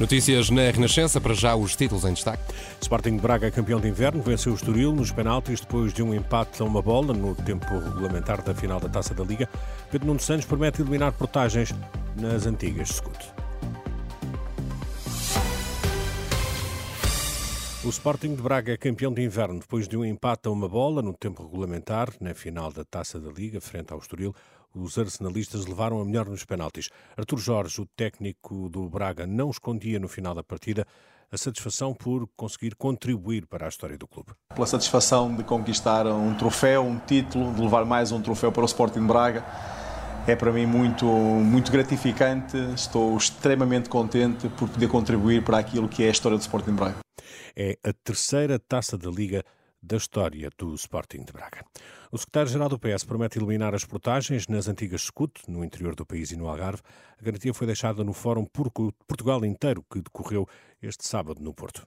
Notícias na Renascença, para já os títulos em destaque. Sporting de Braga, campeão de inverno, venceu o Estoril nos penaltis depois de um empate a uma bola no tempo regulamentar da final da Taça da Liga. Pedro Nuno Santos promete eliminar portagens nas antigas Scoot. O Sporting de Braga, campeão de inverno, depois de um empate a uma bola no tempo regulamentar na final da Taça da Liga, frente ao Estoril, os arsenalistas levaram a melhor nos penaltis. Artur Jorge, o técnico do Braga, não escondia no final da partida a satisfação por conseguir contribuir para a história do clube. Pela satisfação de conquistar um troféu, um título, de levar mais um troféu para o Sporting Braga, é para mim muito, muito gratificante. Estou extremamente contente por poder contribuir para aquilo que é a história do Sporting Braga. É a terceira taça da Liga da história do Sporting de Braga. O secretário-geral do PS promete eliminar as portagens nas antigas SCUT, no interior do país e no Algarve. A garantia foi deixada no Fórum Portugal inteiro, que decorreu este sábado no Porto.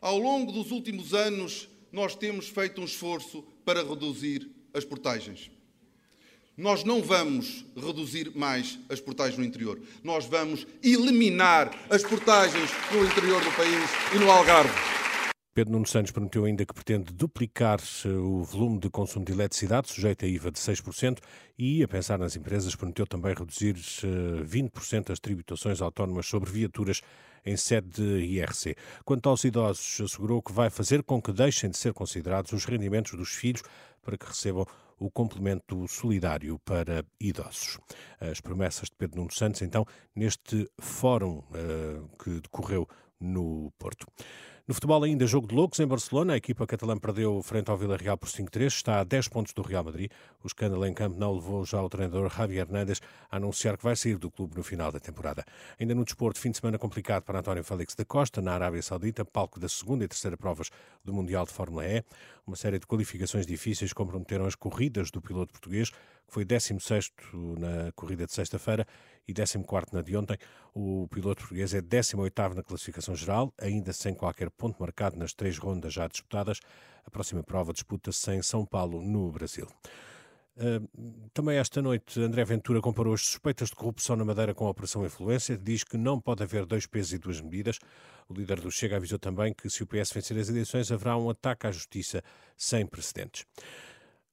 Ao longo dos últimos anos, nós temos feito um esforço para reduzir as portagens. Nós não vamos reduzir mais as portagens no interior. Nós vamos eliminar as portagens no interior do país e no Algarve. Pedro Nuno Santos prometeu ainda que pretende duplicar eh, o volume de consumo de eletricidade, sujeito a IVA de 6%, e, a pensar nas empresas, prometeu também reduzir 20% eh, as tributações autónomas sobre viaturas em sede de IRC. Quanto aos idosos, assegurou que vai fazer com que deixem de ser considerados os rendimentos dos filhos para que recebam o complemento solidário para idosos. As promessas de Pedro Nuno Santos, então, neste fórum uh, que decorreu no Porto. No futebol ainda, jogo de loucos em Barcelona. A equipa catalã perdeu frente ao Villarreal por 5-3. Está a 10 pontos do Real Madrid. O escândalo em campo não levou já o treinador Javier Hernández a anunciar que vai sair do clube no final da temporada. Ainda no desporto, fim de semana complicado para António Félix da Costa, na Arábia Saudita, palco da segunda e terceira provas do Mundial de Fórmula E. Uma série de qualificações difíceis comprometeram as corridas do piloto português, que foi 16 na corrida de sexta-feira e 14 na de ontem. O piloto português é 18 na classificação geral, ainda sem qualquer ponto marcado nas três rondas já disputadas. A próxima prova disputa-se em São Paulo, no Brasil. Uh, também esta noite, André Ventura comparou as suspeitas de corrupção na Madeira com a Operação Influência. Diz que não pode haver dois pesos e duas medidas. O líder do Chega avisou também que, se o PS vencer as eleições, haverá um ataque à justiça sem precedentes.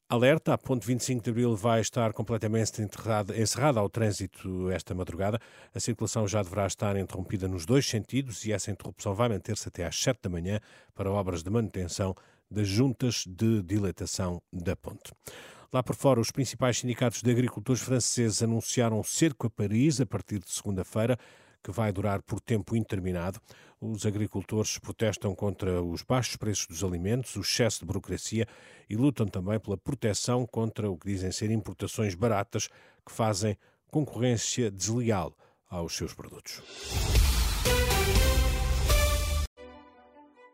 Alerta, a ponte 25 de Abril vai estar completamente encerrada ao trânsito esta madrugada. A circulação já deverá estar interrompida nos dois sentidos e essa interrupção vai manter-se até às 7 da manhã para obras de manutenção das juntas de dilatação da ponte. Lá por fora, os principais sindicatos de agricultores franceses anunciaram cerco a Paris a partir de segunda-feira que vai durar por tempo interminado. Os agricultores protestam contra os baixos preços dos alimentos, o excesso de burocracia e lutam também pela proteção contra o que dizem ser importações baratas que fazem concorrência desleal aos seus produtos.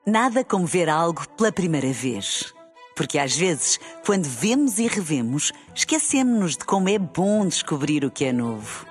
Nada como ver algo pela primeira vez. Porque às vezes, quando vemos e revemos, esquecemos-nos de como é bom descobrir o que é novo.